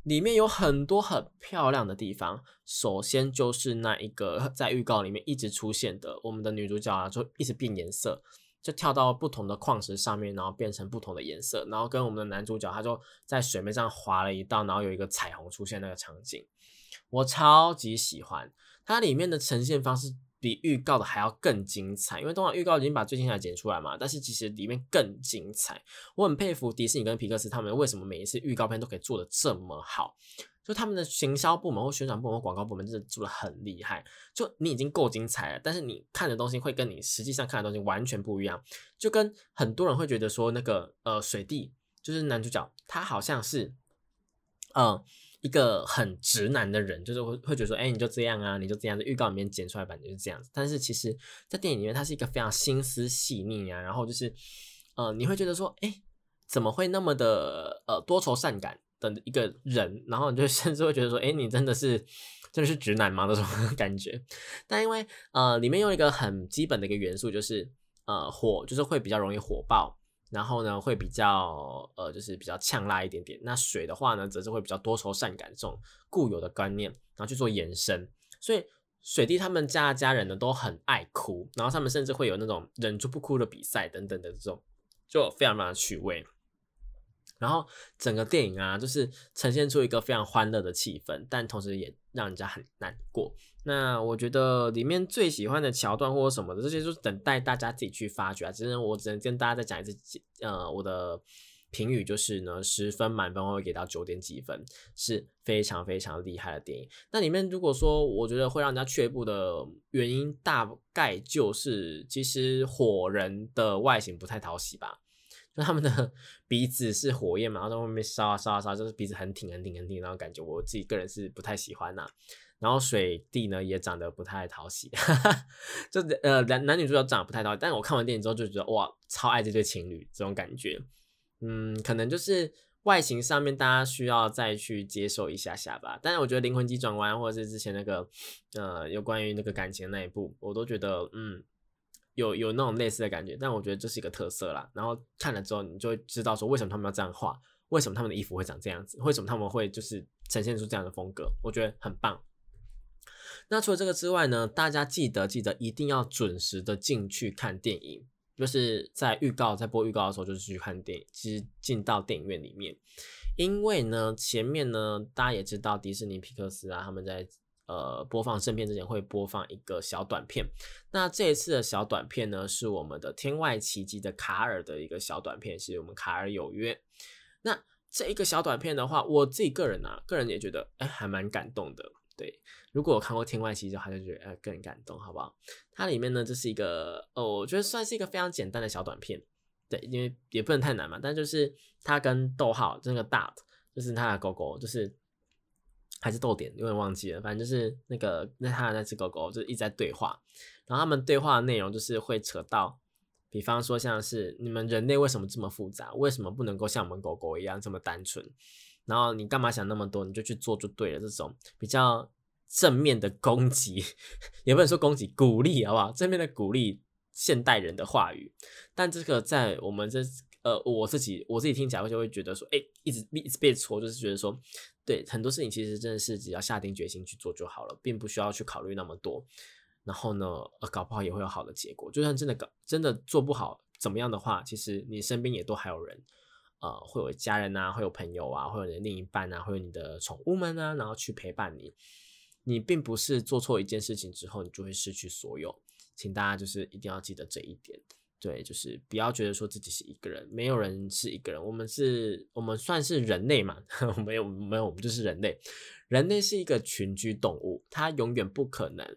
里面有很多很漂亮的地方。首先就是那一个在预告里面一直出现的，我们的女主角啊，就一直变颜色，就跳到不同的矿石上面，然后变成不同的颜色，然后跟我们的男主角他就在水面上划了一道，然后有一个彩虹出现那个场景，我超级喜欢它里面的呈现方式。比预告的还要更精彩，因为通常预告已经把最精彩剪出来嘛，但是其实里面更精彩。我很佩服迪士尼跟皮克斯他们为什么每一次预告片都可以做的这么好，就他们的行销部门或宣传部门或、广告部门真的做的很厉害。就你已经够精彩了，但是你看的东西会跟你实际上看的东西完全不一样。就跟很多人会觉得说，那个呃水弟就是男主角，他好像是嗯。一个很直男的人，就是会会觉得说，哎，你就这样啊，你就这样，在预告里面剪出来版就是这样子。但是其实，在电影里面，他是一个非常心思细腻啊，然后就是，呃，你会觉得说，哎，怎么会那么的呃多愁善感的一个人？然后你就 (laughs) 甚至会觉得说，哎，你真的是真的是直男吗？那种感觉。但因为呃，里面用一个很基本的一个元素，就是呃火，就是会比较容易火爆。然后呢，会比较呃，就是比较呛辣一点点。那水的话呢，则是会比较多愁善感这种固有的观念，然后去做延伸。所以水弟他们家家人呢都很爱哭，然后他们甚至会有那种忍住不哭的比赛等等的这种，就非常非常趣味。然后整个电影啊，就是呈现出一个非常欢乐的气氛，但同时也让人家很难过。那我觉得里面最喜欢的桥段或者什么的，这些就是等待大家自己去发掘啊。只是我只能跟大家再讲一次，呃，我的评语就是呢，十分满分会给到九点几分，是非常非常厉害的电影。那里面如果说我觉得会让人家却步的原因，大概就是其实火人的外形不太讨喜吧。就他们的 (laughs) 鼻子是火焰嘛，然后在外面烧啊烧啊烧，就是鼻子很挺很挺很挺那种感觉，我自己个人是不太喜欢呐。然后水弟呢也长得不太讨喜，哈 (laughs) 哈就呃男男女主角长得不太讨喜，但是我看完电影之后就觉得哇，超爱这对情侣这种感觉。嗯，可能就是外形上面大家需要再去接受一下下吧。但是我觉得灵魂急转弯或者是之前那个呃有关于那个感情那一部，我都觉得嗯。有有那种类似的感觉，但我觉得这是一个特色啦。然后看了之后，你就会知道说为什么他们要这样画，为什么他们的衣服会长这样子，为什么他们会就是呈现出这样的风格，我觉得很棒。那除了这个之外呢，大家记得记得一定要准时的进去看电影，就是在预告在播预告的时候就是去看电影，其实进到电影院里面，因为呢前面呢大家也知道迪士尼皮克斯啊他们在。呃，播放正片之前会播放一个小短片。那这一次的小短片呢，是我们的《天外奇迹》的卡尔的一个小短片，是我们卡尔有约。那这一个小短片的话，我自己个人啊，个人也觉得，哎，还蛮感动的。对，如果我看过《天外奇迹》，就觉得呃更感动，好不好？它里面呢，这是一个哦，我觉得算是一个非常简单的小短片。对，因为也不能太难嘛。但就是它跟逗号这个 dot，就是它的狗狗，就是。还是逗点，有点忘记了。反正就是那个那它的那只狗狗，就是一直在对话。然后他们对话的内容就是会扯到，比方说像是你们人类为什么这么复杂？为什么不能够像我们狗狗一样这么单纯？然后你干嘛想那么多？你就去做就对了。这种比较正面的攻击，(laughs) 也不能说攻击，鼓励好不好？正面的鼓励现代人的话语。但这个在我们这呃我自己我自己听起来就会觉得说，哎，一直一直被戳，就是觉得说。对很多事情，其实真的是只要下定决心去做就好了，并不需要去考虑那么多。然后呢，搞不好也会有好的结果。就算真的搞真的做不好怎么样的话，其实你身边也都还有人，呃，会有家人啊，会有朋友啊，会有你的另一半啊，会有你的宠物们啊，然后去陪伴你。你并不是做错一件事情之后，你就会失去所有。请大家就是一定要记得这一点。对，就是不要觉得说自己是一个人，没有人是一个人，我们是，我们算是人类嘛？(laughs) 没有，没有，我们就是人类。人类是一个群居动物，它永远不可能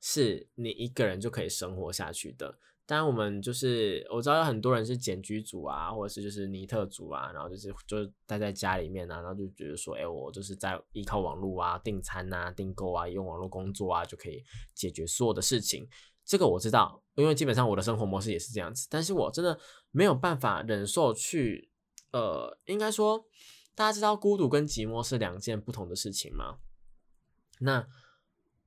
是你一个人就可以生活下去的。当然，我们就是我知道有很多人是简居族啊，或者是就是尼特族啊，然后就是就待在家里面啊，然后就觉得说，哎，我就是在依靠网络啊，订餐啊，订购啊，用网络工作啊，就可以解决所有的事情。这个我知道，因为基本上我的生活模式也是这样子，但是我真的没有办法忍受去，呃，应该说，大家知道孤独跟寂寞是两件不同的事情吗？那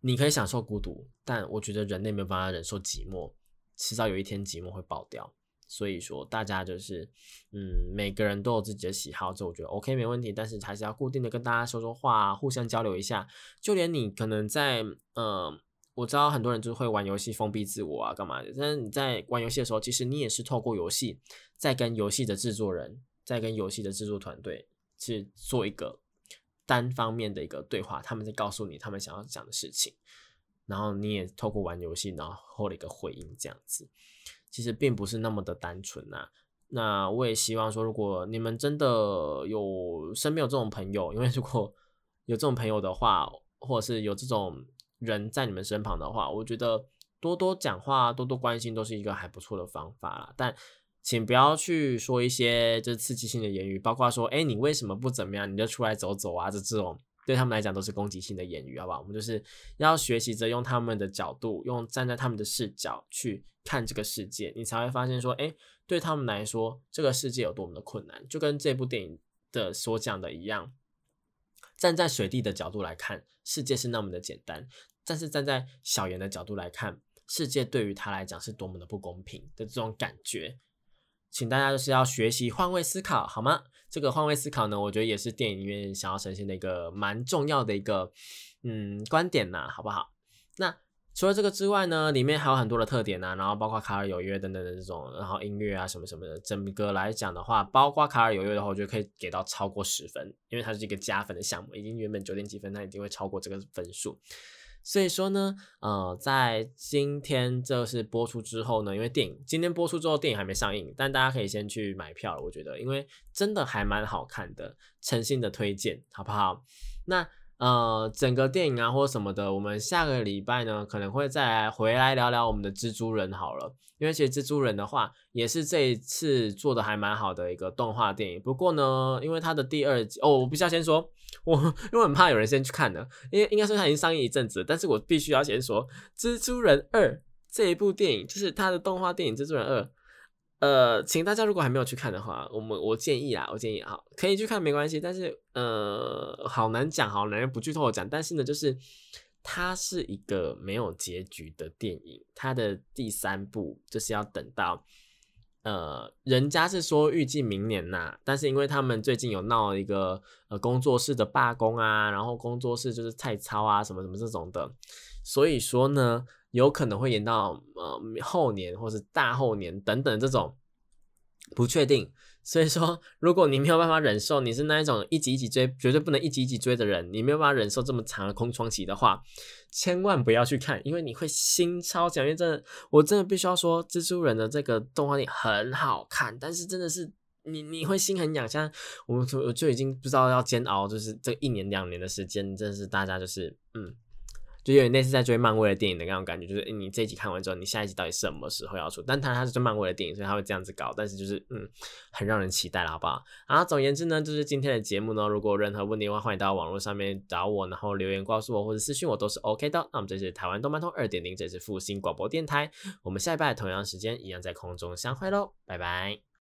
你可以享受孤独，但我觉得人类没有办法忍受寂寞，迟早有一天寂寞会爆掉。所以说，大家就是，嗯，每个人都有自己的喜好，这我觉得 OK 没问题，但是还是要固定的跟大家说说话，互相交流一下，就连你可能在，呃。我知道很多人就是会玩游戏封闭自我啊，干嘛的？但是你在玩游戏的时候，其实你也是透过游戏在跟游戏的制作人，在跟游戏的制作团队去做一个单方面的一个对话，他们在告诉你他们想要讲的事情，然后你也透过玩游戏，然后的一个回应，这样子，其实并不是那么的单纯啊。那我也希望说，如果你们真的有身边有这种朋友，因为如果有这种朋友的话，或者是有这种。人在你们身旁的话，我觉得多多讲话、多多关心都是一个还不错的方法啦。但请不要去说一些就是刺激性的言语，包括说“哎，你为什么不怎么样？你就出来走走啊”这这种，对他们来讲都是攻击性的言语，好不好？我们就是要学习着用他们的角度，用站在他们的视角去看这个世界，你才会发现说，哎，对他们来说，这个世界有多么的困难，就跟这部电影的所讲的一样，站在水地的角度来看，世界是那么的简单。但是站在小严的角度来看，世界对于他来讲是多么的不公平的这种感觉，请大家就是要学习换位思考，好吗？这个换位思考呢，我觉得也是电影里面想要呈现的一个蛮重要的一个嗯观点呐，好不好？那除了这个之外呢，里面还有很多的特点呐，然后包括卡尔有约等等的这种，然后音乐啊什么什么的，整个来讲的话，包括卡尔有约的话，我觉得可以给到超过十分，因为它是一个加分的项目，已经原本九点几分，它一定会超过这个分数。所以说呢，呃，在今天这是播出之后呢，因为电影今天播出之后，电影还没上映，但大家可以先去买票了。我觉得，因为真的还蛮好看的，诚心的推荐，好不好？那呃，整个电影啊或者什么的，我们下个礼拜呢可能会再回来聊聊我们的蜘蛛人好了。因为其实蜘蛛人的话，也是这一次做的还蛮好的一个动画电影。不过呢，因为它的第二集哦，我必须要先说。我 (laughs) 因为很怕有人先去看呢，因为应该说它已经上映一阵子，但是我必须要先说《蜘蛛人二》这一部电影，就是它的动画电影《蜘蛛人二》。呃，请大家如果还没有去看的话，我们我建议啊，我建议啊，可以去看没关系，但是呃，好难讲，好难不剧透讲，但是呢，就是它是一个没有结局的电影，它的第三部就是要等到。呃，人家是说预计明年呐，但是因为他们最近有闹一个呃工作室的罢工啊，然后工作室就是太操啊什么什么这种的，所以说呢，有可能会延到呃后年或是大后年等等这种不确定。所以说，如果你没有办法忍受，你是那一种一集一集追，绝对不能一集一集追的人，你没有办法忍受这么长的空窗期的话，千万不要去看，因为你会心超强。因为真的，我真的必须要说，蜘蛛人的这个动画电影很好看，但是真的是你你会心很痒。像我们我就已经不知道要煎熬，就是这一年两年的时间，真的是大家就是嗯。就有点类似在追漫威的电影的那种感觉，就是你这一集看完之后，你下一集到底什么时候要出？但他他是追漫威的电影，所以他会这样子搞。但是就是嗯，很让人期待了，好不好？啊，总言之呢，就是今天的节目呢，如果任何问题的话，欢迎到网络上面找我，然后留言告诉我或者私信我都是 OK 的。那我们这是台湾动漫通二点零，这是复兴广播电台，我们下一拜同样时间一样在空中相会喽，拜拜。